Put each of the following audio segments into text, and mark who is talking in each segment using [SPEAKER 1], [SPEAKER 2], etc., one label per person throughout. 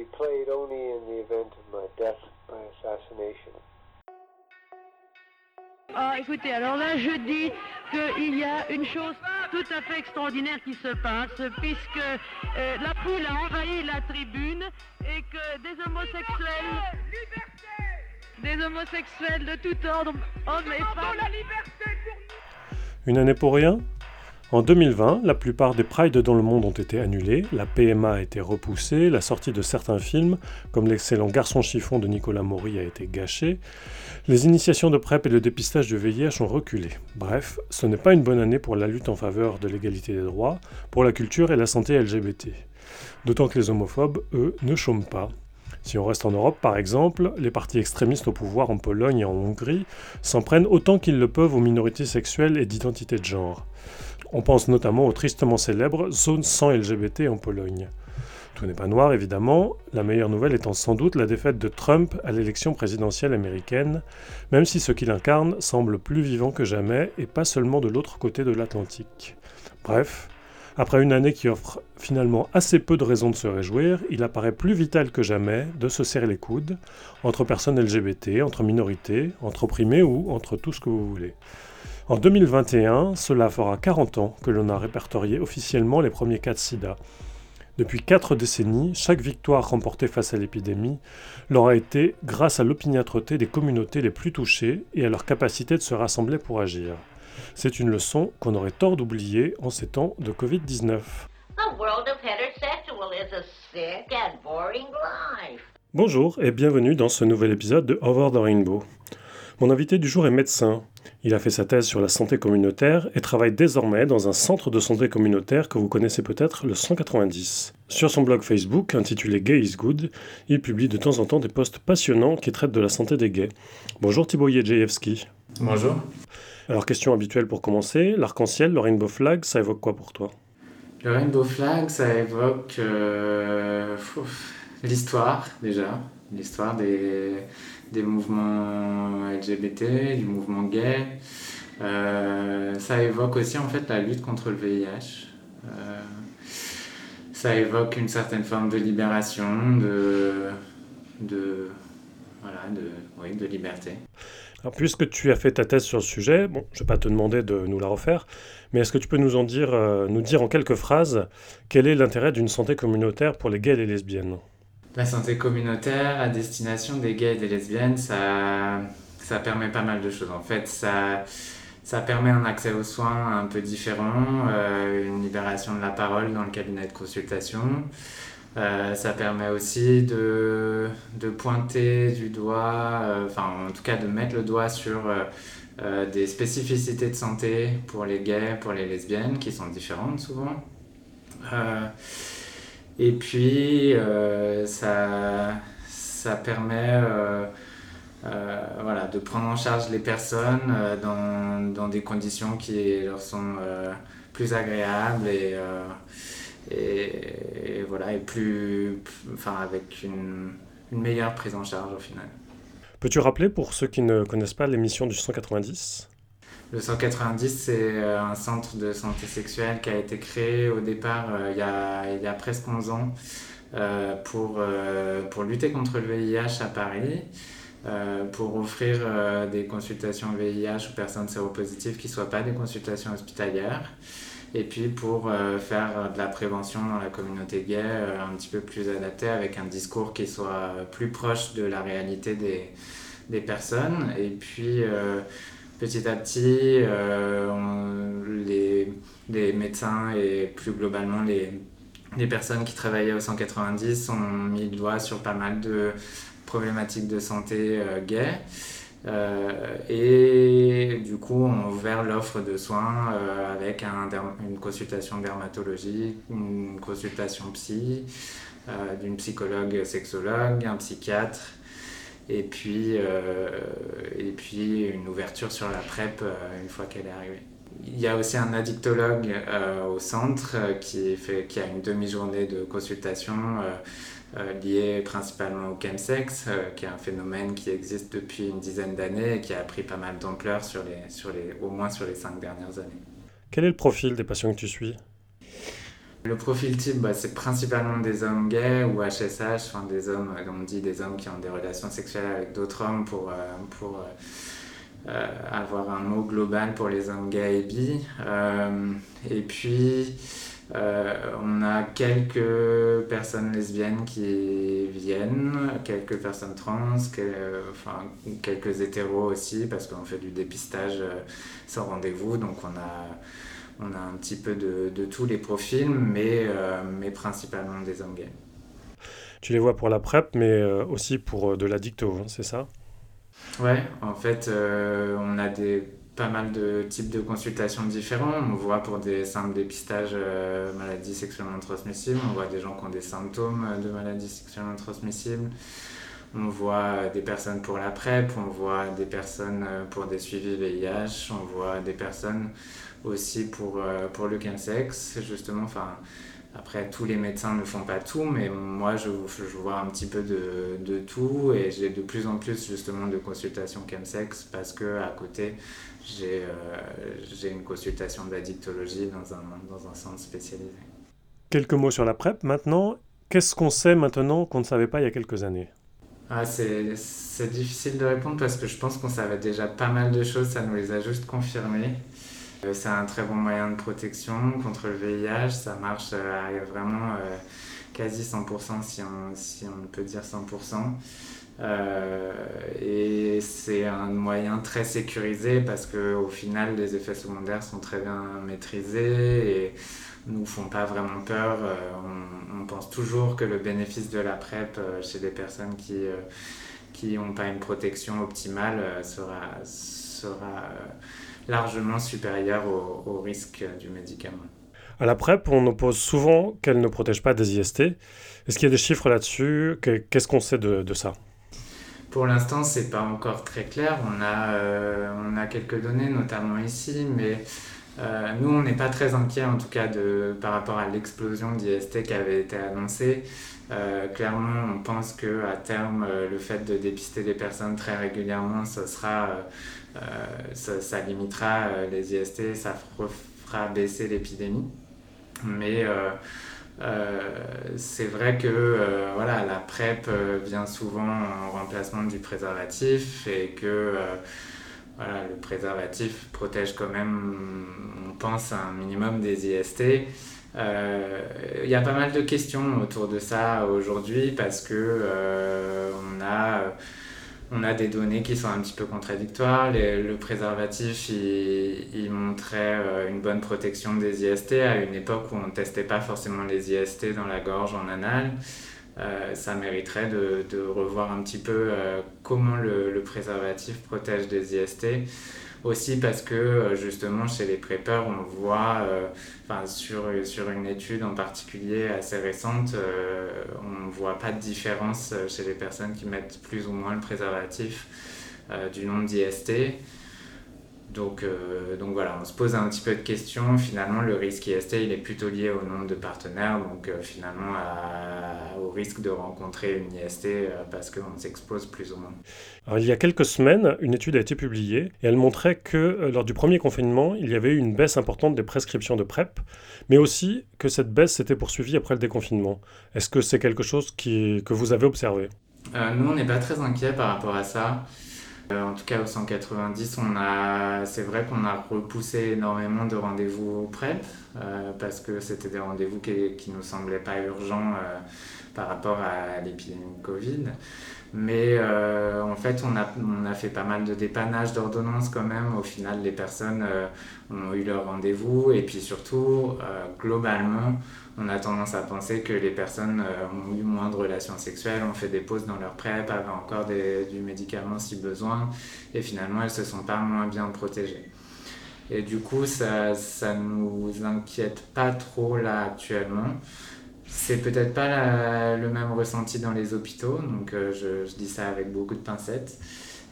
[SPEAKER 1] be played only in the event of my death by assassination.
[SPEAKER 2] Ah, écoutez, alors là, je dis qu'il y a une chose tout à fait extraordinaire qui se passe, puisque euh, la foule a envahi la tribune et que des homosexuels, des homosexuels de tout ordre, hommes et femmes,
[SPEAKER 3] Une année pour rien? En 2020, la plupart des prides dans le monde ont été annulés, la PMA a été repoussée, la sortie de certains films, comme l'excellent Garçon chiffon de Nicolas Maury, a été gâchée, les initiations de PrEP et le dépistage du VIH ont reculé. Bref, ce n'est pas une bonne année pour la lutte en faveur de l'égalité des droits, pour la culture et la santé LGBT. D'autant que les homophobes, eux, ne chôment pas. Si on reste en Europe, par exemple, les partis extrémistes au pouvoir en Pologne et en Hongrie s'en prennent autant qu'ils le peuvent aux minorités sexuelles et d'identité de genre. On pense notamment au tristement célèbre Zone sans LGBT en Pologne. Tout n'est pas noir, évidemment, la meilleure nouvelle étant sans doute la défaite de Trump à l'élection présidentielle américaine, même si ce qu'il incarne semble plus vivant que jamais, et pas seulement de l'autre côté de l'Atlantique. Bref, après une année qui offre finalement assez peu de raisons de se réjouir, il apparaît plus vital que jamais de se serrer les coudes, entre personnes LGBT, entre minorités, entre opprimés ou entre tout ce que vous voulez. En 2021, cela fera 40 ans que l'on a répertorié officiellement les premiers cas de sida. Depuis quatre décennies, chaque victoire remportée face à l'épidémie leur été grâce à l'opiniâtreté des communautés les plus touchées et à leur capacité de se rassembler pour agir. C'est une leçon qu'on aurait tort d'oublier en ces temps de Covid-19.
[SPEAKER 4] The world of heterosexual is a sick and boring life.
[SPEAKER 3] Bonjour et bienvenue dans ce nouvel épisode de Over the Rainbow. Mon invité du jour est médecin. Il a fait sa thèse sur la santé communautaire et travaille désormais dans un centre de santé communautaire que vous connaissez peut-être, le 190. Sur son blog Facebook, intitulé Gay is Good, il publie de temps en temps des posts passionnants qui traitent de la santé des gays. Bonjour Thibaut Jedrzejewski.
[SPEAKER 5] Bonjour.
[SPEAKER 3] Alors, question habituelle pour commencer, l'arc-en-ciel, le rainbow flag, ça évoque quoi pour toi?
[SPEAKER 5] Le rainbow flag, ça évoque euh, l'histoire déjà, l'histoire des, des mouvements LGBT, du mouvement gay. Euh, ça évoque aussi en fait la lutte contre le VIH. Euh, ça évoque une certaine forme de libération, de, de, voilà, de, oui, de liberté.
[SPEAKER 3] Alors, puisque tu as fait ta thèse sur le sujet, bon, je ne vais pas te demander de nous la refaire, mais est-ce que tu peux nous en dire, euh, nous dire en quelques phrases quel est l'intérêt d'une santé communautaire pour les gays et les lesbiennes?
[SPEAKER 5] La santé communautaire à destination des gays et des lesbiennes, ça, permet pas mal de choses. En fait, ça, permet un accès aux soins un peu différent, euh, une libération de la parole dans le cabinet de consultation. Euh, ça permet aussi de, pointer du doigt, euh, enfin en tout cas de mettre le doigt sur des spécificités de santé pour les gays, pour les lesbiennes, qui sont différentes souvent. Et puis euh, ça, ça permet euh, euh, voilà, de prendre en charge les personnes dans, dans des conditions qui leur sont plus agréables et, et, et voilà, et plus, enfin, avec une, une meilleure prise en charge au final.
[SPEAKER 3] Peux-tu rappeler pour ceux qui ne connaissent pas l'émission du 190
[SPEAKER 5] Le 190, c'est euh, un centre de santé sexuelle qui a été créé au départ euh, il, y a, il y a presque 11 ans euh, pour, pour lutter contre le VIH à Paris, pour offrir des consultations VIH aux personnes séropositives qui ne soient pas des consultations hospitalières, et puis pour faire de la prévention dans la communauté gay un petit peu plus adaptée avec un discours qui soit plus proche de la réalité des, des personnes. Et puis petit à petit, euh, les, médecins et plus globalement les, personnes qui travaillaient au 190 ont mis le doigt sur pas mal de problématiques de santé euh, gay. Euh, et du coup, on a ouvert l'offre de soins avec une consultation dermatologique, une consultation psy, d'une psychologue sexologue, un psychiatre, et puis, euh, et puis une ouverture sur la PrEP euh, une fois qu'elle est arrivée. Il y a aussi un addictologue euh, au centre qui, fait, qui a une demi-journée de consultation liée principalement au chemsex, qui est un phénomène qui existe depuis une dizaine d'années et qui a pris pas mal d'ampleur sur les, sur les, au moins sur les cinq dernières années.
[SPEAKER 3] Quel est le profil des patients que tu suis?
[SPEAKER 5] Le profil type, bah, c'est principalement des hommes gays ou HSH, enfin des hommes, on dit des hommes qui ont des relations sexuelles avec d'autres hommes pour, pour avoir un mot global pour les hommes gays et bi. et puis, euh, on a quelques personnes lesbiennes qui viennent, quelques personnes trans, quelques hétéros aussi, parce qu'on fait du dépistage euh, sans rendez-vous, donc on a, on a un petit peu de, de tous les profils, mais, euh, mais principalement des hommes gays.
[SPEAKER 3] Tu les vois pour la PrEP, mais aussi pour de la dicto, hein, c'est ça?
[SPEAKER 5] Ouais, en fait, on a des pas mal de types de consultations différents. On voit pour des simples dépistages euh, maladies sexuellement transmissibles, on voit des gens qui ont des symptômes de maladies sexuellement transmissibles, on voit des personnes pour la PrEP, on voit des personnes euh, pour des suivis VIH, on voit des personnes aussi pour, euh, pour le chemsex, justement. Enfin, après, tous les médecins ne font pas tout, mais moi, je, je vois un petit peu de, de tout et j'ai de plus en plus justement de consultations chemsex parce que à côté, j'ai euh, une consultation d'addictologie dans un, dans un centre spécialisé.
[SPEAKER 3] Quelques mots sur la PrEP maintenant. Qu'est-ce qu'on sait maintenant qu'on ne savait pas il y a quelques années?
[SPEAKER 5] Ah, C'est difficile de répondre parce que je pense qu'on savait déjà pas mal de choses, ça nous les a juste confirmées. Euh, c'est un très bon moyen de protection contre le VIH, ça marche euh, vraiment quasi 100% si on, si on peut dire 100%. Euh, et c'est un moyen très sécurisé parce qu'au final, les effets secondaires sont très bien maîtrisés et nous font pas vraiment peur. Euh, on, pense toujours que le bénéfice de la PrEP euh, chez des personnes qui qui n'ont pas une protection optimale sera, sera largement supérieur au, au, risque du médicament.
[SPEAKER 3] À la PrEP, on oppose souvent qu'elle ne protège pas des IST. Est-ce qu'il y a des chiffres là-dessus? Qu'est-ce qu'on sait de, de ça?
[SPEAKER 5] Pour l'instant, c'est pas encore très clair. On a, euh, on a quelques données, notamment ici, mais euh, nous, on n'est pas très inquiets, en tout cas, de, par rapport à l'explosion d'IST qui avait été annoncée. Euh, clairement, on pense que à terme, le fait de dépister des personnes très régulièrement, ça, sera, ça, ça, limitera les IST, ça fera baisser l'épidémie. Mais euh, c'est vrai que euh, voilà, la PrEP euh, vient souvent en remplacement du préservatif et que voilà, le préservatif protège quand même, on pense, un minimum des IST. Il y a pas mal de questions autour de ça aujourd'hui parce que on a on a des données qui sont un petit peu contradictoires. le préservatif, il, montrait euh, une bonne protection des IST à une époque où on ne testait pas forcément les IST dans la gorge, en anal. Euh, ça mériterait de, revoir un petit peu euh, comment le, préservatif protège des IST aussi parce que euh, justement chez les prépeurs on voit euh, sur une étude en particulier assez récente euh, on ne voit pas de différence chez les personnes qui mettent plus ou moins le préservatif du nombre d'IST donc, euh, donc voilà, on se pose un petit peu de questions. Finalement, le risque IST, il est plutôt lié au nombre de partenaires, donc euh, finalement au risque de rencontrer une IST euh, parce qu'on s'expose plus ou moins.
[SPEAKER 3] Alors, il y a quelques semaines, une étude a été publiée et elle montrait que lors du premier confinement, il y avait eu une baisse importante des prescriptions de PrEP, mais aussi que cette baisse s'était poursuivie après le déconfinement. Est-ce que c'est quelque chose qui, que vous avez observé?
[SPEAKER 5] Nous, on n'est pas très inquiets par rapport à ça. Euh, en tout cas, au 190, on a, c'est vrai qu'on a repoussé énormément de rendez-vous PrEP euh, parce que c'était des rendez-vous qui, qui nous semblaient pas urgents euh, par rapport à l'épidémie de Covid. Mais en fait, on a, on a fait pas mal de dépannage d'ordonnances quand même. Au final, les personnes ont eu leur rendez-vous et puis surtout, globalement, on a tendance à penser que les personnes euh, ont eu moins de relations sexuelles, ont fait des pauses dans leur PrEP, avaient encore du médicament si besoin, et finalement elles se sont pas moins bien protégées. Et du coup, ça, ça nous inquiète pas trop là actuellement. C'est peut-être pas le même ressenti dans les hôpitaux, donc euh, je, dis ça avec beaucoup de pincettes.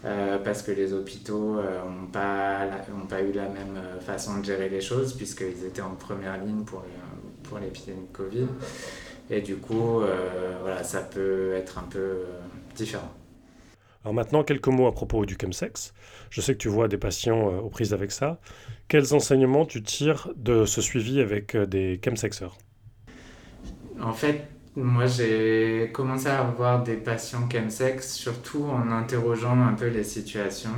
[SPEAKER 5] Euh, parce que les hôpitaux n'ont pas, pas eu la même façon de gérer les choses, puisqu'ils étaient en première ligne pour, l'épidémie de Covid. Et du coup, euh, voilà, ça peut être un peu euh, différent.
[SPEAKER 3] Alors maintenant, quelques mots à propos du chemsex. Je sais que tu vois des patients euh, aux prises avec ça. Quels enseignements tu tires de ce suivi avec des chemsexeurs?
[SPEAKER 5] En fait, moi j'ai commencé à avoir des patients chemsex, surtout en interrogeant un peu les situations.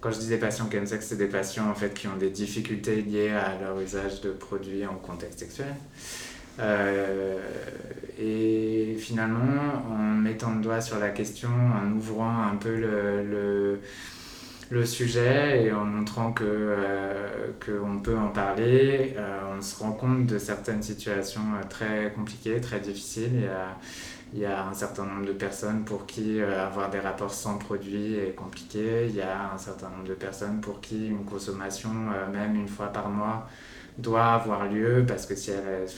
[SPEAKER 5] Quand je dis des patients chemsex, c'est des patients en fait qui ont des difficultés liées à leur usage de produits en contexte sexuel. Euh, et finalement, en mettant le doigt sur la question, en ouvrant un peu le, le, le sujet et en montrant que euh, qu'on peut en parler, euh, on se rend compte de certaines situations très compliquées, très difficiles. Il y a, un certain nombre de personnes pour qui avoir des rapports sans produit est compliqué. Il y a un certain nombre de personnes pour qui une consommation, même une fois par mois, doit avoir lieu parce que si elle,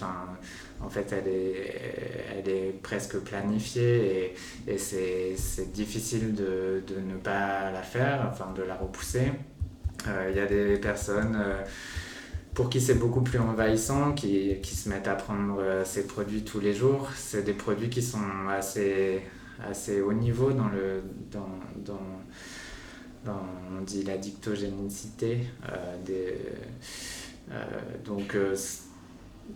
[SPEAKER 5] en fait, elle est, elle est presque planifiée et, c'est difficile de, de, ne pas la faire, enfin de la repousser. Euh, il y a des personnes euh, pour qui c'est beaucoup plus envahissant, qui, qui, se mettent à prendre euh, ces produits tous les jours. C'est des produits qui sont assez, assez haut niveau dans le, dans, dans, on dit la dictogénicité des donc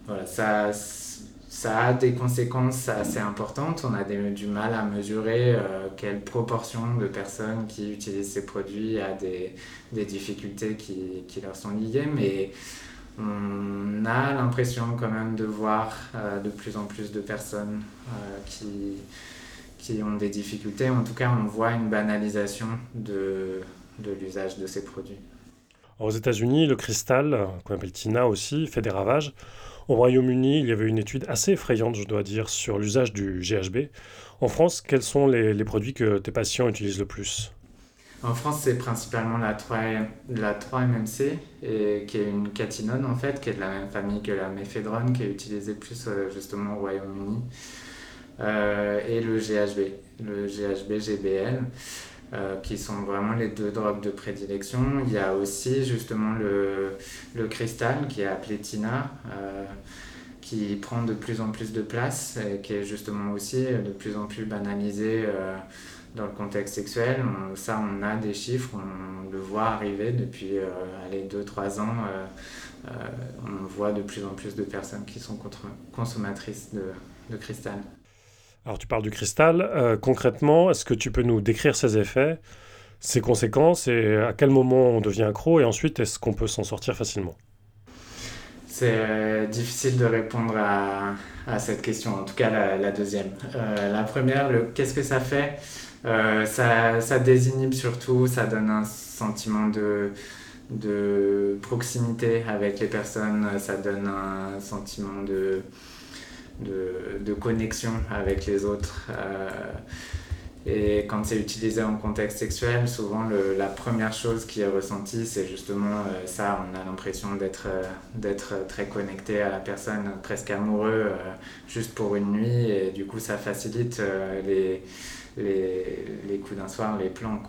[SPEAKER 5] voilà, ça, ça a des conséquences assez importantes. On a du mal à mesurer euh, quelle proportion de personnes qui utilisent ces produits a des, des difficultés qui, qui, leur sont liées, mais on a l'impression quand même de voir de plus en plus de personnes qui, qui ont des difficultés. En tout cas, on voit une banalisation de, de l'usage de ces produits.
[SPEAKER 3] Aux États-Unis, le cristal, qu'on appelle TINA aussi, fait des ravages. Au Royaume-Uni, il y avait une étude assez effrayante, je dois dire, sur l'usage du GHB. En France, quels sont les, produits que tes patients utilisent le plus?
[SPEAKER 5] En France, c'est principalement la 3, la 3-MMC, et, qui est une catinone en fait, qui est de la même famille que la méphédrone, qui est utilisée plus euh, justement au Royaume-Uni, euh, et le GHB, le GHB-GBL. Euh, qui sont vraiment les deux drogues de prédilection. Il y a aussi justement le, le cristal qui est appelé Tina, euh, qui prend de plus en plus de place et qui est justement aussi de plus en plus banalisé euh, dans le contexte sexuel. ça, on a des chiffres, on le voit arriver depuis 2-3 ans. on voit de plus en plus de personnes qui sont consommatrices de, de cristal.
[SPEAKER 3] Alors tu parles du cristal. Euh, concrètement, est-ce que tu peux nous décrire ses effets, ses conséquences et à quel moment on devient accro et ensuite est-ce qu'on peut s'en sortir facilement?
[SPEAKER 5] C'est euh, difficile de répondre à, cette question, en tout cas la, deuxième. Euh, la première, qu'est-ce que ça fait? Ça, ça désinhibe surtout, ça donne un sentiment de proximité avec les personnes, ça donne un sentiment de de, de, connexion avec les autres. Euh, et quand c'est utilisé en contexte sexuel, souvent la première chose qui est ressentie, c'est justement euh, ça. On a l'impression d'être euh, d'être très connecté à la personne, presque amoureux, juste pour une nuit. Et du coup, ça facilite les, les, coups d'un soir, les plans.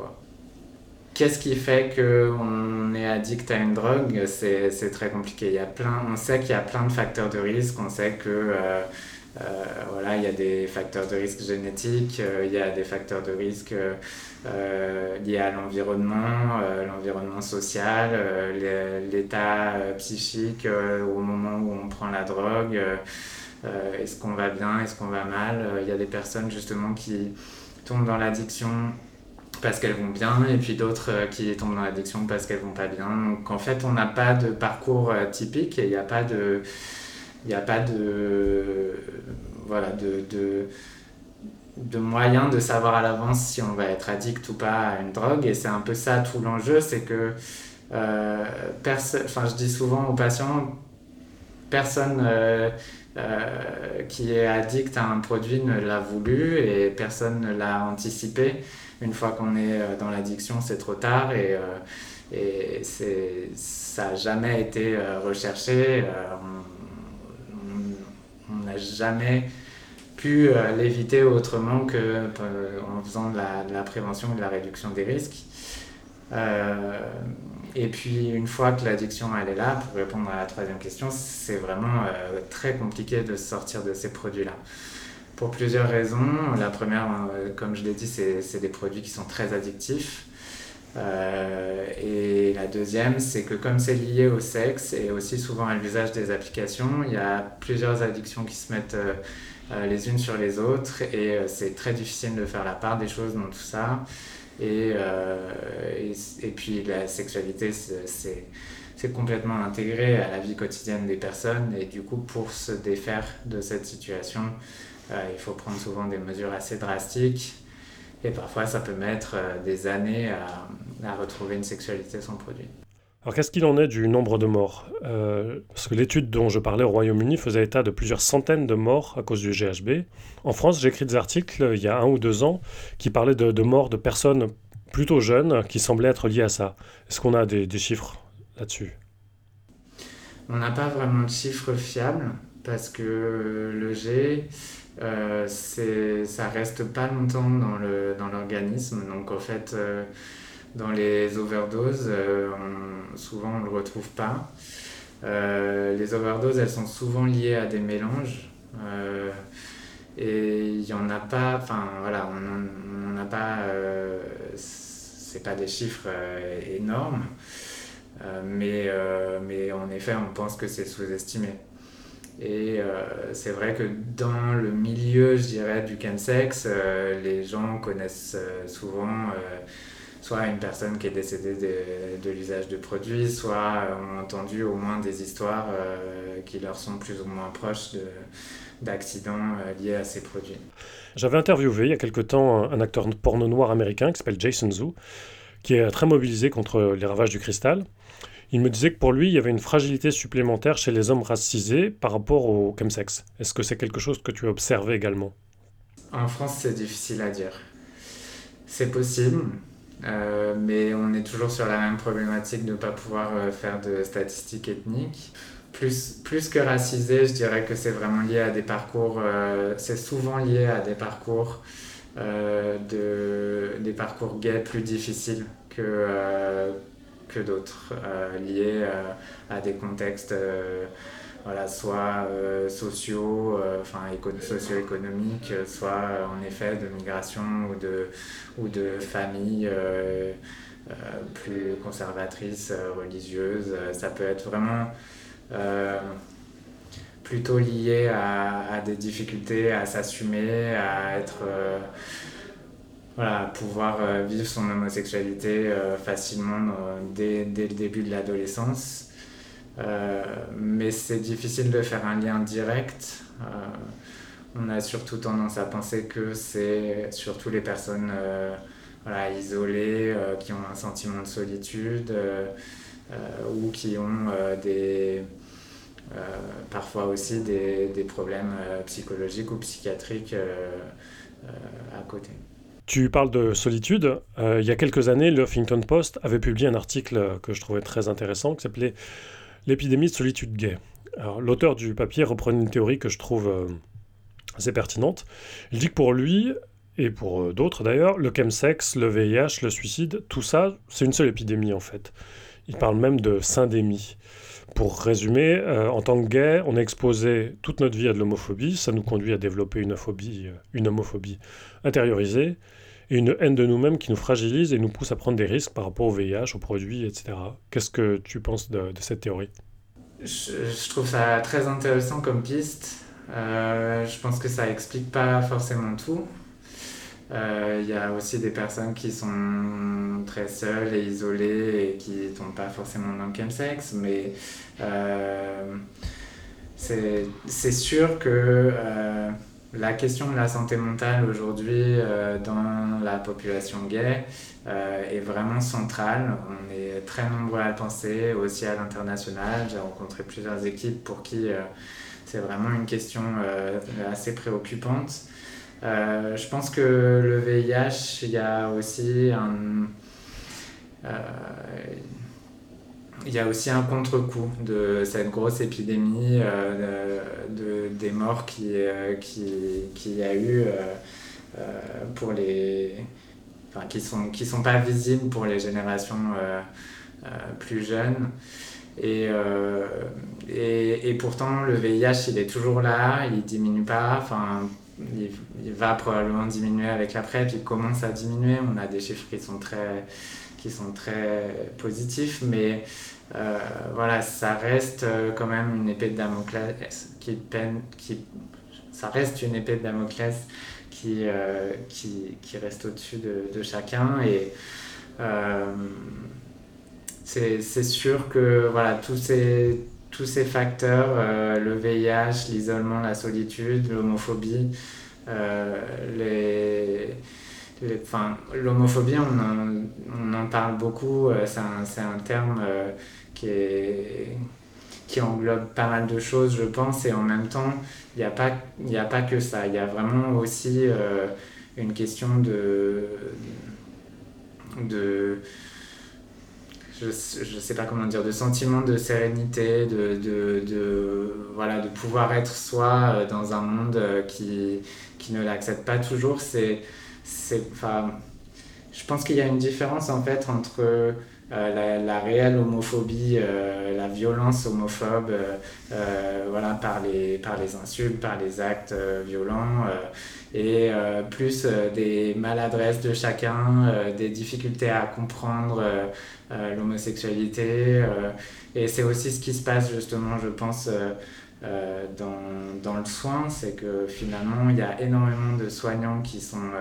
[SPEAKER 5] Qu'est-ce qui fait qu'on est addict à une drogue? C'est très compliqué. Y a plein, on sait qu'il y a plein de facteurs de risque. On sait que euh, euh, il y a des facteurs de risque génétiques, euh, il y a des facteurs de risque liés à l'environnement, l'environnement social, l'état psychique au moment où on prend la drogue. est-ce qu'on va bien, est-ce qu'on va mal? Il y a des personnes justement qui tombent dans l'addiction parce qu'elles vont bien et puis d'autres euh, qui tombent dans l'addiction parce qu'elles vont pas bien. Donc en fait, on n'a pas de parcours euh, typique et il n'y a pas de il a pas de voilà de, de, moyens de savoir à l'avance si on va être addict ou pas à une drogue et c'est un peu ça tout l'enjeu c'est que euh, je dis souvent aux patients personne euh, euh, qui est addict à un produit ne l'a voulu et personne ne l'a anticipé une fois qu'on est euh, dans l'addiction, c'est trop tard et, et ça n'a jamais été recherché. on n'a jamais pu l'éviter autrement qu'en faisant de la, prévention et de la réduction des risques. Euh, et puis une fois que l'addiction elle est là, pour répondre à la troisième question, c'est vraiment euh, très compliqué de sortir de ces produits-là. Pour plusieurs raisons. La première, euh, comme je l'ai dit, c'est des produits qui sont très addictifs. et la deuxième, c'est que comme c'est lié au sexe et aussi souvent à l'usage des applications, il y a plusieurs addictions qui se mettent les unes sur les autres et c'est très difficile de faire la part des choses dans tout ça. Et, et, et, puis la sexualité, c'est c'est complètement intégré à la vie quotidienne des personnes et du coup pour se défaire de cette situation, euh, il faut prendre souvent des mesures assez drastiques et parfois ça peut mettre euh, des années à, à, retrouver une sexualité sans produit.
[SPEAKER 3] Alors qu'est-ce qu'il en est du nombre de morts? Euh, Parce que l'étude dont je parlais au Royaume-Uni faisait état de plusieurs centaines de morts à cause du GHB. En France, j'ai écrit des articles il y a un ou deux ans qui parlaient de, morts de personnes plutôt jeunes qui semblaient être liées à ça. Est-ce qu'on a des, chiffres là-dessus?
[SPEAKER 5] On n'a pas vraiment de chiffres fiables parce que le G, euh, ça reste pas longtemps dans l'organisme. Donc en fait, euh, dans les overdoses, euh, souvent on ne le retrouve pas. Euh, les overdoses, elles sont souvent liées à des mélanges. et il n'y en a pas, enfin voilà, on n'en a pas, c'est pas des chiffres énormes. Euh, mais, euh, mais en effet, on pense que c'est sous-estimé. Et euh, c'est vrai que dans le milieu, je dirais, du chemsex, les gens connaissent souvent soit une personne qui est décédée de, de l'usage de produits, soit ont entendu au moins des histoires qui leur sont plus ou moins proches d'accidents liés à ces produits.
[SPEAKER 3] J'avais interviewé il y a quelque temps un acteur porno noir américain qui s'appelle Jason Zhu, qui est très mobilisé contre les ravages du cristal. Il me disait que pour lui, il y avait une fragilité supplémentaire chez les hommes racisés par rapport au chemsex. Est-ce que c'est quelque chose que tu as observé également?
[SPEAKER 5] En France, c'est difficile à dire. C'est possible, euh, mais on est toujours sur la même problématique de ne pas pouvoir euh, faire de statistiques ethniques. Plus, plus que racisé, je dirais que c'est vraiment lié à des parcours, euh, c'est souvent lié à des parcours, de, des parcours gays plus difficiles que, que d'autres, liés à des contextes voilà, soit sociaux, enfin socio-économiques, soit en effet de migration ou de, ou de familles plus conservatrices, religieuses. Ça peut être vraiment plutôt lié à, à, des difficultés à s'assumer, à être voilà, pouvoir euh, vivre son homosexualité euh, facilement dès, dès, le début de l'adolescence. Euh, mais c'est difficile de faire un lien direct. on a surtout tendance à penser que c'est surtout les personnes voilà, isolées, qui ont un sentiment de solitude ou qui ont des, parfois aussi des, des problèmes psychologiques ou psychiatriques à côté.
[SPEAKER 3] Tu parles de solitude. Euh, il y a quelques années, le Huffington Post avait publié un article que je trouvais très intéressant qui s'appelait L'épidémie de solitude gay. l'auteur du papier reprenait une théorie que je trouve euh, assez pertinente. Il dit que pour lui, et pour euh, d'autres d'ailleurs, le chemsex, le VIH, le suicide, tout ça, c'est une seule épidémie en fait. Il parle même de syndémie. Pour résumer, en tant que gay, on est exposé toute notre vie à de l'homophobie. Ça nous conduit à développer une, une homophobie intériorisée et une haine de nous-mêmes qui nous fragilise et nous pousse à prendre des risques par rapport au VIH, aux produits, etc. Qu'est-ce que tu penses de, cette théorie?
[SPEAKER 5] Je, trouve ça très intéressant comme piste. Euh, je pense que ça explique pas forcément tout. Euh, il y a aussi des personnes qui sont très seules et isolées et qui ne tombent pas forcément dans le chemsex, mais euh, c'est sûr que la question de la santé mentale aujourd'hui euh, dans la population gay euh, est vraiment centrale. On est très nombreux à penser, aussi à l'international. J'ai rencontré plusieurs équipes pour qui euh, c'est vraiment une question assez préoccupante. je pense que le VIH, il y a aussi un il y a aussi un contre-coup de cette grosse épidémie euh, de, des morts qui, euh, qui, qui, y a eu euh, pour les. Enfin, qui sont, qui sont pas visibles pour les générations plus jeunes. Et, et, et, pourtant, le VIH, il est toujours là, il diminue pas. Enfin, il, va probablement diminuer avec la PrEP, il commence à diminuer. On a des chiffres qui sont très, qui sont très positifs, mais euh, voilà, ça reste euh, quand même une épée de Damoclès qui peine, qui, ça reste une épée de Damoclès qui, euh, qui, qui, reste au-dessus de, chacun et c'est sûr que voilà, tous ces, tous ces facteurs, le VIH, l'isolement, la solitude, l'homophobie, les l'homophobie, on, on, en parle beaucoup, c'est un, un, terme qui, est, qui englobe pas mal de choses, je pense, et en même temps, il n'y a, pas, a pas que ça. Il y a vraiment aussi euh, une question de. de je ne sais pas comment dire, de sentiment de sérénité, de, de, de, voilà, de pouvoir être soi euh, dans un monde euh, qui, qui ne l'accepte pas toujours. C'est, enfin, je pense qu'il y a une différence en fait entre euh, la, réelle homophobie, euh, la violence homophobe, euh, voilà, par les, par les insultes, par les actes violents, et plus des maladresses de chacun, des difficultés à comprendre l'homosexualité. et c'est aussi ce qui se passe justement, je pense, dans, dans, le soin, c'est que finalement, il y a énormément de soignants qui sont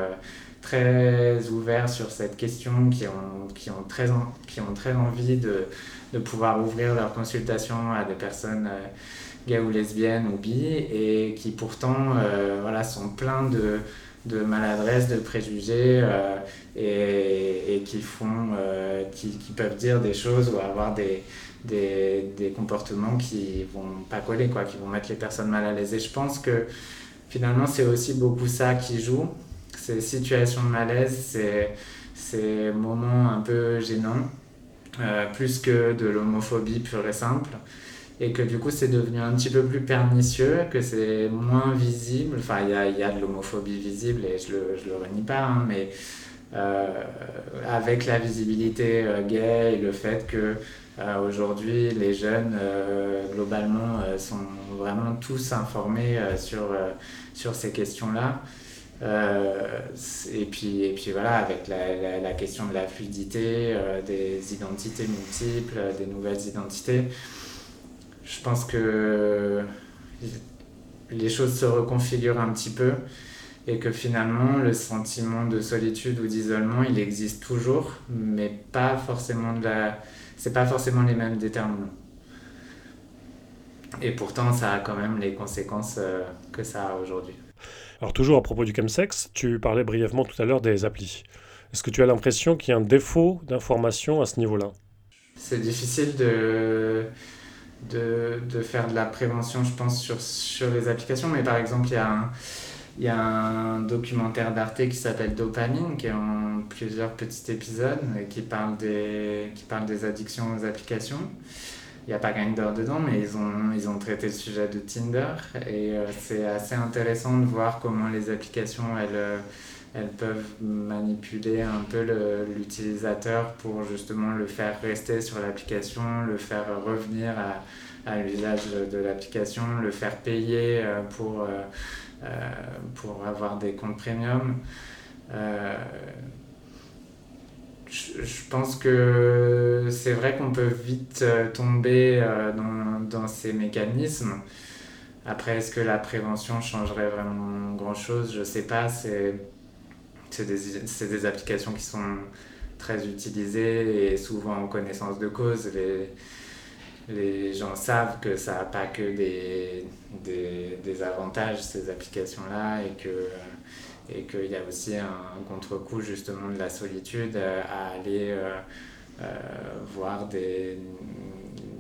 [SPEAKER 5] très ouverts sur cette question, qui ont, qui ont, très, qui ont très envie de, de pouvoir ouvrir leur consultation à des personnes euh, gays ou lesbiennes ou bi, et qui pourtant euh, voilà, sont pleins de, de maladresse, de préjugés, euh, et, et, qui, font, qui, qui, peuvent dire des choses ou avoir des, des, des, comportements qui vont pas coller, quoi, qui vont mettre les personnes mal à l'aise. Et je pense que finalement, c'est aussi beaucoup ça qui joue ces situations de malaise, ces, ces moments un peu gênants, euh, plus que de l'homophobie pure et simple. Et que du coup, c'est devenu un petit peu plus pernicieux, que c'est moins visible. Enfin, il y a, y a, de l'homophobie visible et je le, je le renie pas, hein, mais euh, avec la visibilité euh, gay et le fait que aujourd'hui les jeunes globalement sont vraiment tous informés sur, sur ces questions-là. Euh, et, puis, et puis voilà, avec la, la, question de la fluidité, euh, des identités multiples, des nouvelles identités, je pense que les choses se reconfigurent un petit peu et que finalement le sentiment de solitude ou d'isolement il existe toujours mais pas forcément de la c'est pas forcément les mêmes déterminants. Et pourtant ça a quand même les conséquences euh, que ça a aujourd'hui.
[SPEAKER 3] Alors toujours à propos du chemsex, tu parlais brièvement tout à l'heure des applis. Est-ce que tu as l'impression qu'il y a un défaut d'information à ce niveau-là?
[SPEAKER 5] C'est difficile de, de, de, faire de la prévention, je pense, sur, sur les applications, mais par exemple, il y a un, il y a un documentaire d'Arte qui s'appelle Dopamine, qui est en plusieurs petits épisodes, et qui parle des, qui parle des addictions aux applications il n'y a pas Grindr dedans, mais ils ont, ils ont traité le sujet de Tinder. Et euh, c'est assez intéressant de voir comment les applications, elles, euh, elles peuvent manipuler un peu l'utilisateur pour justement le faire rester sur l'application, le faire revenir à, à l'usage de l'application, le faire payer euh, pour, pour avoir des comptes premium je pense que c'est vrai qu'on peut vite euh, tomber euh, dans, dans, ces mécanismes. Après, est-ce que la prévention changerait vraiment grand-chose? Je ne sais pas. C'est des, des, applications qui sont très utilisées et souvent en connaissance de cause. Les, les gens savent que ça n'a pas que des, des, des, avantages, ces applications-là, et que et qu'il y a aussi un contre-coup justement de la solitude euh, à aller euh, euh, voir des,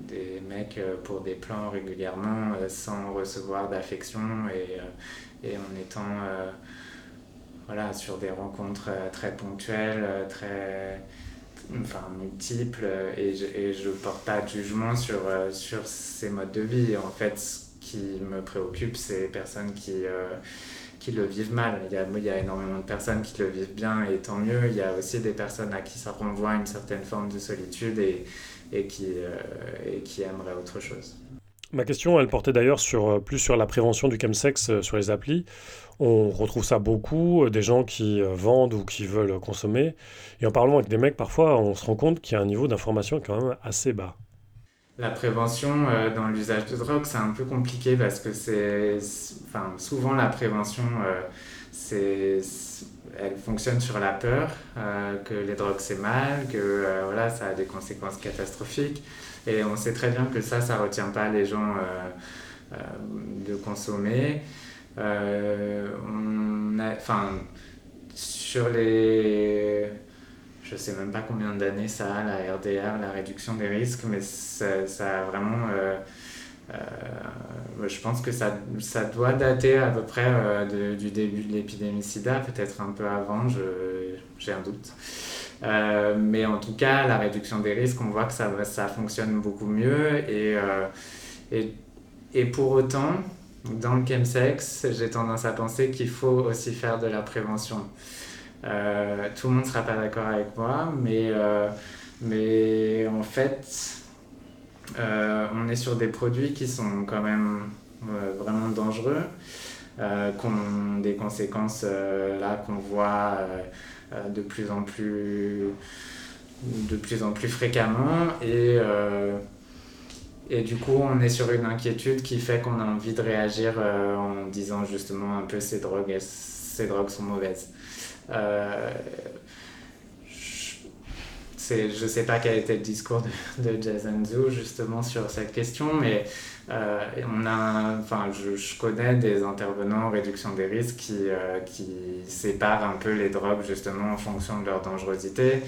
[SPEAKER 5] des mecs pour des plans régulièrement sans recevoir d'affection et, et en étant voilà, sur des rencontres très ponctuelles, très enfin, multiples et je, et je porte pas de jugement sur, sur ces modes de vie. En fait, qui me préoccupe, c'est les personnes qui qui le vivent mal. Il y, a, énormément de personnes qui le vivent bien et tant mieux. Il y a aussi des personnes à qui ça renvoie une certaine forme de solitude et, et, qui, euh, et qui aimeraient autre chose.
[SPEAKER 3] Ma question, elle portait d'ailleurs sur, plus sur la prévention du chemsex sur les applis. On retrouve ça beaucoup, des gens qui vendent ou qui veulent consommer. Et en parlant avec des mecs, parfois, on se rend compte qu'il y a un niveau d'information quand même assez bas.
[SPEAKER 5] La prévention euh, dans l'usage de drogue, c'est un peu compliqué parce que c'est. Souvent, la prévention, euh, c'est elle fonctionne sur la peur, euh, que les drogues c'est mal, que voilà, ça a des conséquences catastrophiques. Et on sait très bien que ça, ça retient pas les gens de consommer. enfin, sur les je sais même pas combien d'années ça a, la RDR, la réduction des risques, mais ça, ça a vraiment. Euh, euh, je pense que ça, ça doit dater à peu près euh, du début de l'épidémie SIDA, peut-être un peu avant, j'ai un doute. mais en tout cas, la réduction des risques, on voit que ça, ça fonctionne beaucoup mieux. Et, et, et pour autant, dans le chemsex, j'ai tendance à penser qu'il faut aussi faire de la prévention. Euh, tout le monde ne sera pas d'accord avec moi, mais, euh, en fait, euh, on est sur des produits qui sont quand même vraiment dangereux, qui ont des conséquences là qu'on voit de plus en plus de plus en plus fréquemment et et du coup, on est sur une inquiétude qui fait qu'on a envie de réagir en disant justement un peu ces drogues, ces drogues sont mauvaises. Euh, je ne sais pas quel était le discours de, de Jason Zhu justement sur cette question, mais euh, on a, enfin, je, connais des intervenants en réduction des risques qui, euh, qui séparent un peu les drogues justement en fonction de leur dangerosité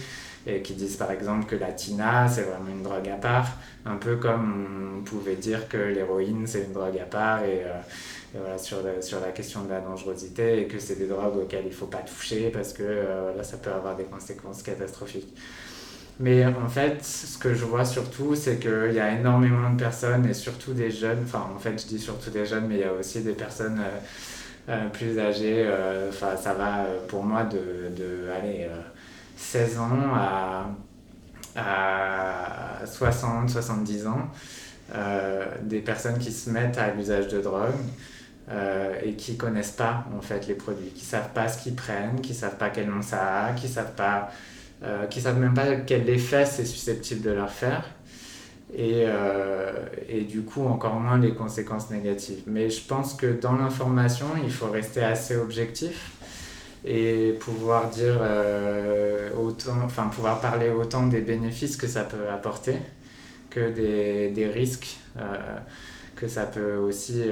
[SPEAKER 5] et qui disent par exemple que la tina c'est vraiment une drogue à part, un peu comme on pouvait dire que l'héroïne c'est une drogue à part et, voilà, sur, la, sur la question de la dangerosité et que c'est des drogues auxquelles il ne faut pas toucher parce que euh, ça peut avoir des conséquences catastrophiques. Mais en fait, ce que je vois surtout, c'est qu'il y a énormément de personnes et surtout des jeunes, enfin en fait je dis surtout des jeunes, mais il y a aussi des personnes euh, euh, plus âgées, enfin ça va pour moi de, de aller 16 ans à, à 60, 70 ans. des personnes qui se mettent à l'usage de drogue euh, et qui connaissent pas en fait les produits, qui savent pas ce qu'ils prennent, qui savent pas quel nom ça a, qui savent pas, euh, qui savent même pas quel effet c'est susceptible de leur faire. Et, euh, et, du coup encore moins les conséquences négatives. Mais je pense que dans l'information, il faut rester assez objectif et pouvoir dire autant, enfin pouvoir parler autant des bénéfices que ça peut apporter que des, des risques que ça peut aussi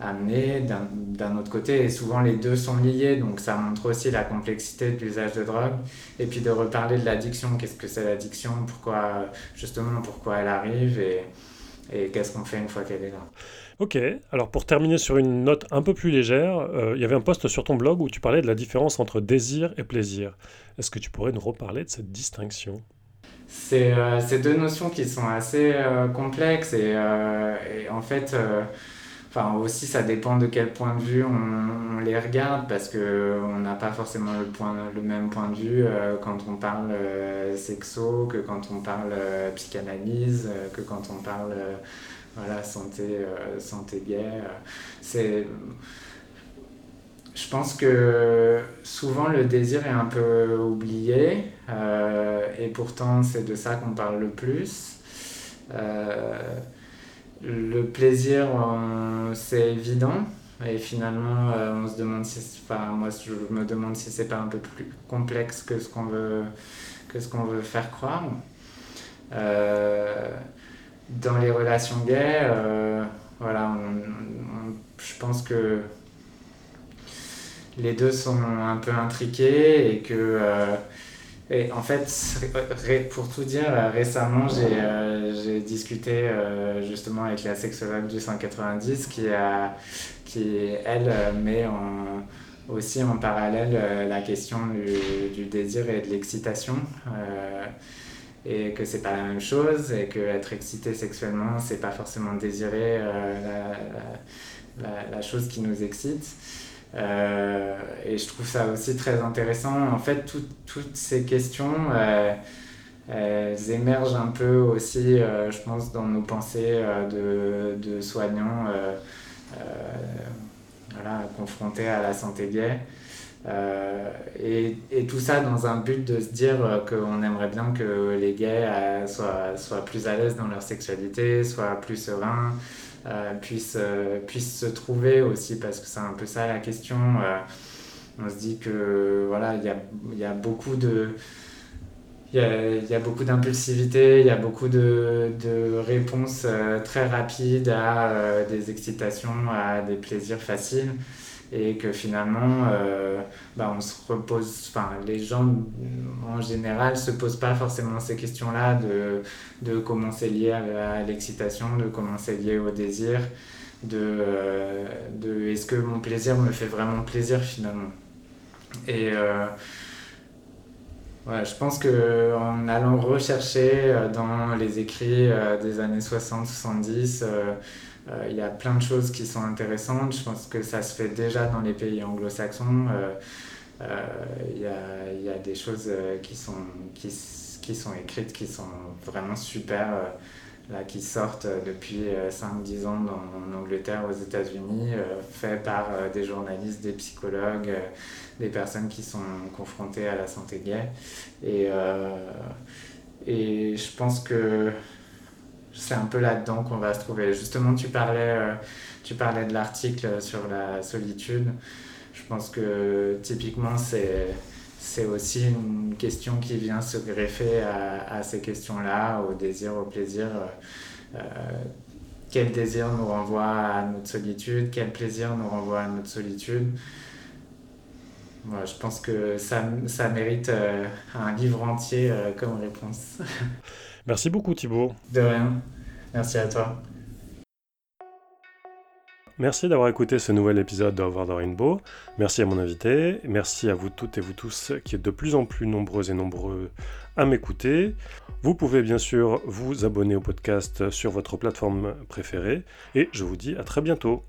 [SPEAKER 5] amener d'un autre côté. Et souvent, les deux sont liés, donc ça montre aussi la complexité de l'usage de drogue. Et puis de reparler de l'addiction. Qu'est-ce que c'est l'addiction Pourquoi, justement, pourquoi elle arrive et, et qu'est-ce qu'on fait une fois qu'elle est là
[SPEAKER 3] Ok, alors pour terminer sur une note un peu plus légère, euh, il y avait un post sur ton blog où tu parlais de la différence entre désir et plaisir. Est-ce que tu pourrais nous reparler de cette distinction?
[SPEAKER 5] C'est euh, ces deux notions qui sont assez euh, complexes et, en fait Enfin, aussi, ça dépend de quel point de vue on, les regarde, parce qu'on n'a pas forcément le, le même point de vue quand on parle sexo, que quand on parle psychanalyse, que quand on parle voilà, santé, santé gay. c'est... Je pense que souvent le désir est un peu oublié, et pourtant c'est de ça qu'on parle le plus. Le plaisir, euh, c'est évident. Et finalement, euh, on se demande si, enfin, moi, je me demande si c'est pas un peu plus complexe que ce qu'on veut, que ce qu'on veut faire croire. Euh, dans les relations gays, voilà, je pense que les deux sont un peu intriqués et que et en fait, pour tout dire, récemment, j'ai euh, discuté euh, justement avec la sexologue du 190 qui, a, qui elle, met aussi en parallèle euh, la question du, désir et de l'excitation. Et que c'est pas la même chose et que être excité sexuellement, c'est pas forcément désirer la, la, la, chose qui nous excite. Euh, et je trouve ça aussi très intéressant. En fait, toutes ces questions, euh, elles émergent un peu aussi, je pense, dans nos pensées de, de, soignants voilà, confrontés à la santé gay. Euh, et, et, tout ça dans un but de se dire qu'on aimerait bien que les gays euh, soient, soient, plus à l'aise dans leur sexualité, soient plus sereins, euh, puissent, puissent se trouver aussi, parce que c'est un peu ça la question. on se dit que voilà, il y a, y a beaucoup de il y, y a, beaucoup d'impulsivité, il y a beaucoup de, de réponses très rapides à des excitations, à des plaisirs faciles et que finalement euh, bah, on se repose enfin les gens en général se posent pas forcément ces questions là de, de comment c'est lié à, l'excitation de comment c'est lié au désir de, euh, de est-ce que mon plaisir me fait vraiment plaisir finalement. Et euh, ouais, je pense que en allant rechercher dans les écrits des années 60-70 euh, il y a plein de choses qui sont intéressantes. Je pense que ça se fait déjà dans les pays anglo-saxons. Euh, euh, il y a, des choses qui sont, écrites qui sont vraiment super, là, qui sortent depuis 5-10 ans en Angleterre, aux États-Unis, fait par des journalistes, des psychologues, des personnes qui sont confrontées à la santé gay. Et je pense que c'est un peu là-dedans qu'on va se trouver. Justement, tu parlais, euh, tu parlais de l'article sur la solitude. Je pense que typiquement, c'est, aussi une question qui vient se greffer à, ces questions-là, au désir, au plaisir. Euh, quel désir nous renvoie à notre solitude? Quel plaisir nous renvoie à notre solitude? Je pense que ça, ça mérite euh, un livre entier comme réponse.
[SPEAKER 3] Merci beaucoup Thibaut.
[SPEAKER 5] De rien. Merci à toi.
[SPEAKER 3] Merci d'avoir écouté ce nouvel épisode de Over the Rainbow. Merci à mon invité. Merci à vous toutes et vous tous qui êtes de plus en plus nombreux et nombreux à m'écouter. Vous pouvez bien sûr vous abonner au podcast sur votre plateforme préférée. Et je vous dis à très bientôt.